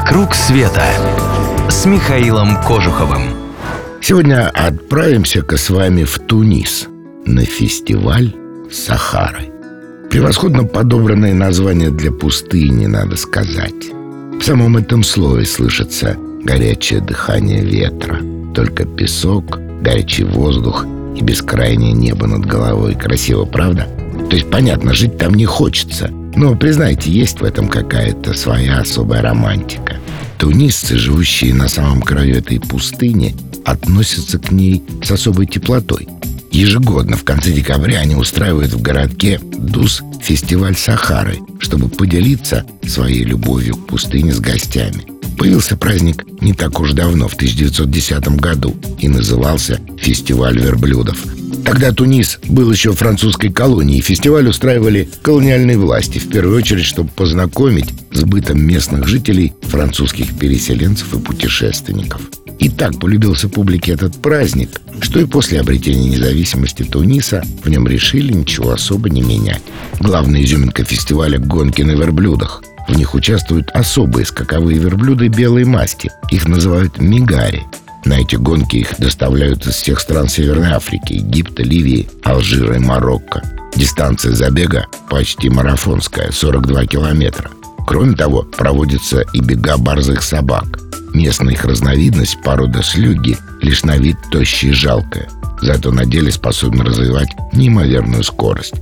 «Вокруг света» с Михаилом Кожуховым. Сегодня отправимся-ка с вами в Тунис на фестиваль Сахары. Превосходно подобранное название для пустыни, надо сказать. В самом этом слове слышится горячее дыхание ветра. Только песок, горячий воздух и бескрайнее небо над головой. Красиво, правда? То есть, понятно, жить там не хочется. Но, признайте, есть в этом какая-то своя особая романтика. Тунисцы, живущие на самом краю этой пустыни, относятся к ней с особой теплотой. Ежегодно в конце декабря они устраивают в городке Дус фестиваль Сахары, чтобы поделиться своей любовью к пустыне с гостями. Появился праздник не так уж давно, в 1910 году, и назывался «Фестиваль верблюдов». Тогда Тунис был еще французской колонией. Фестиваль устраивали колониальные власти, в первую очередь, чтобы познакомить с бытом местных жителей, французских переселенцев и путешественников. И так полюбился публике этот праздник, что и после обретения независимости Туниса в нем решили ничего особо не менять. Главная изюминка фестиваля – гонки на верблюдах. В них участвуют особые скаковые верблюды белой масти. Их называют мигари. На эти гонки их доставляют из всех стран Северной Африки, Египта, Ливии, Алжира и Марокко. Дистанция забега почти марафонская, 42 километра. Кроме того, проводятся и бега борзых собак. Местная их разновидность, порода слюги, лишь на вид тощая и жалкая. Зато на деле способна развивать неимоверную скорость.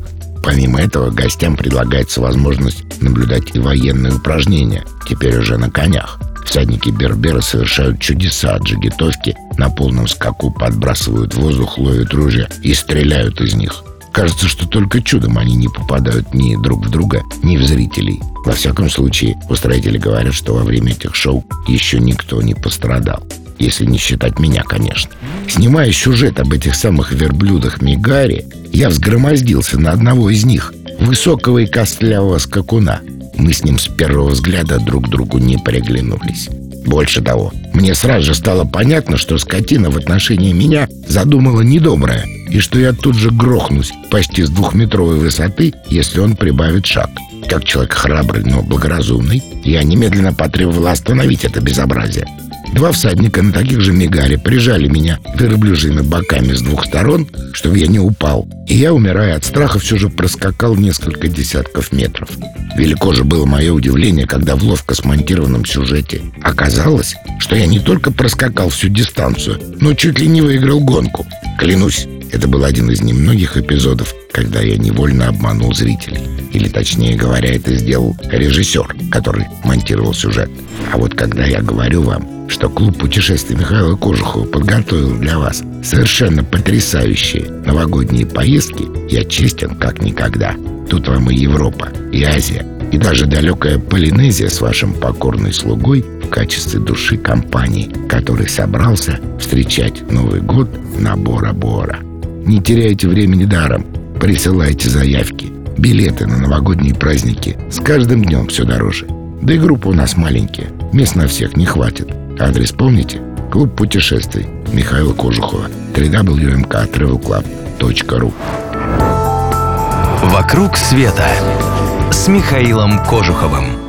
Помимо этого, гостям предлагается возможность наблюдать и военные упражнения, теперь уже на конях. Всадники Бербера совершают чудеса от джигитовки, на полном скаку подбрасывают в воздух, ловят ружья и стреляют из них. Кажется, что только чудом они не попадают ни друг в друга, ни в зрителей. Во всяком случае, устроители говорят, что во время этих шоу еще никто не пострадал. Если не считать меня, конечно. Снимая сюжет об этих самых верблюдах Мигари, я взгромоздился на одного из них, высокого и костлявого скакуна – мы с ним с первого взгляда друг другу не приглянулись. Больше того, мне сразу же стало понятно, что скотина в отношении меня задумала недоброе, и что я тут же грохнусь почти с двухметровой высоты, если он прибавит шаг. Как человек храбрый, но благоразумный, я немедленно потребовал остановить это безобразие. Два всадника на таких же мигаре прижали меня верблюжьими боками с двух сторон, чтобы я не упал. И я, умирая от страха, все же проскакал несколько десятков метров. Велико же было мое удивление, когда в ловко смонтированном сюжете оказалось, что я не только проскакал всю дистанцию, но чуть ли не выиграл гонку. Клянусь, это был один из немногих эпизодов, когда я невольно обманул зрителей. Или, точнее говоря, это сделал режиссер, который монтировал сюжет. А вот когда я говорю вам, что клуб путешествий Михаила Кожухова подготовил для вас совершенно потрясающие новогодние поездки, я честен как никогда. Тут вам и Европа, и Азия, и даже далекая Полинезия с вашим покорной слугой в качестве души компании, который собрался встречать Новый год на Бора-Бора. Не теряйте времени даром, присылайте заявки, билеты на новогодние праздники. С каждым днем все дороже. Да и группа у нас маленькие, мест на всех не хватит. Адрес помните? Клуб путешествий Михаила Кожухова www.travelclub.ru «Вокруг света» с Михаилом Кожуховым.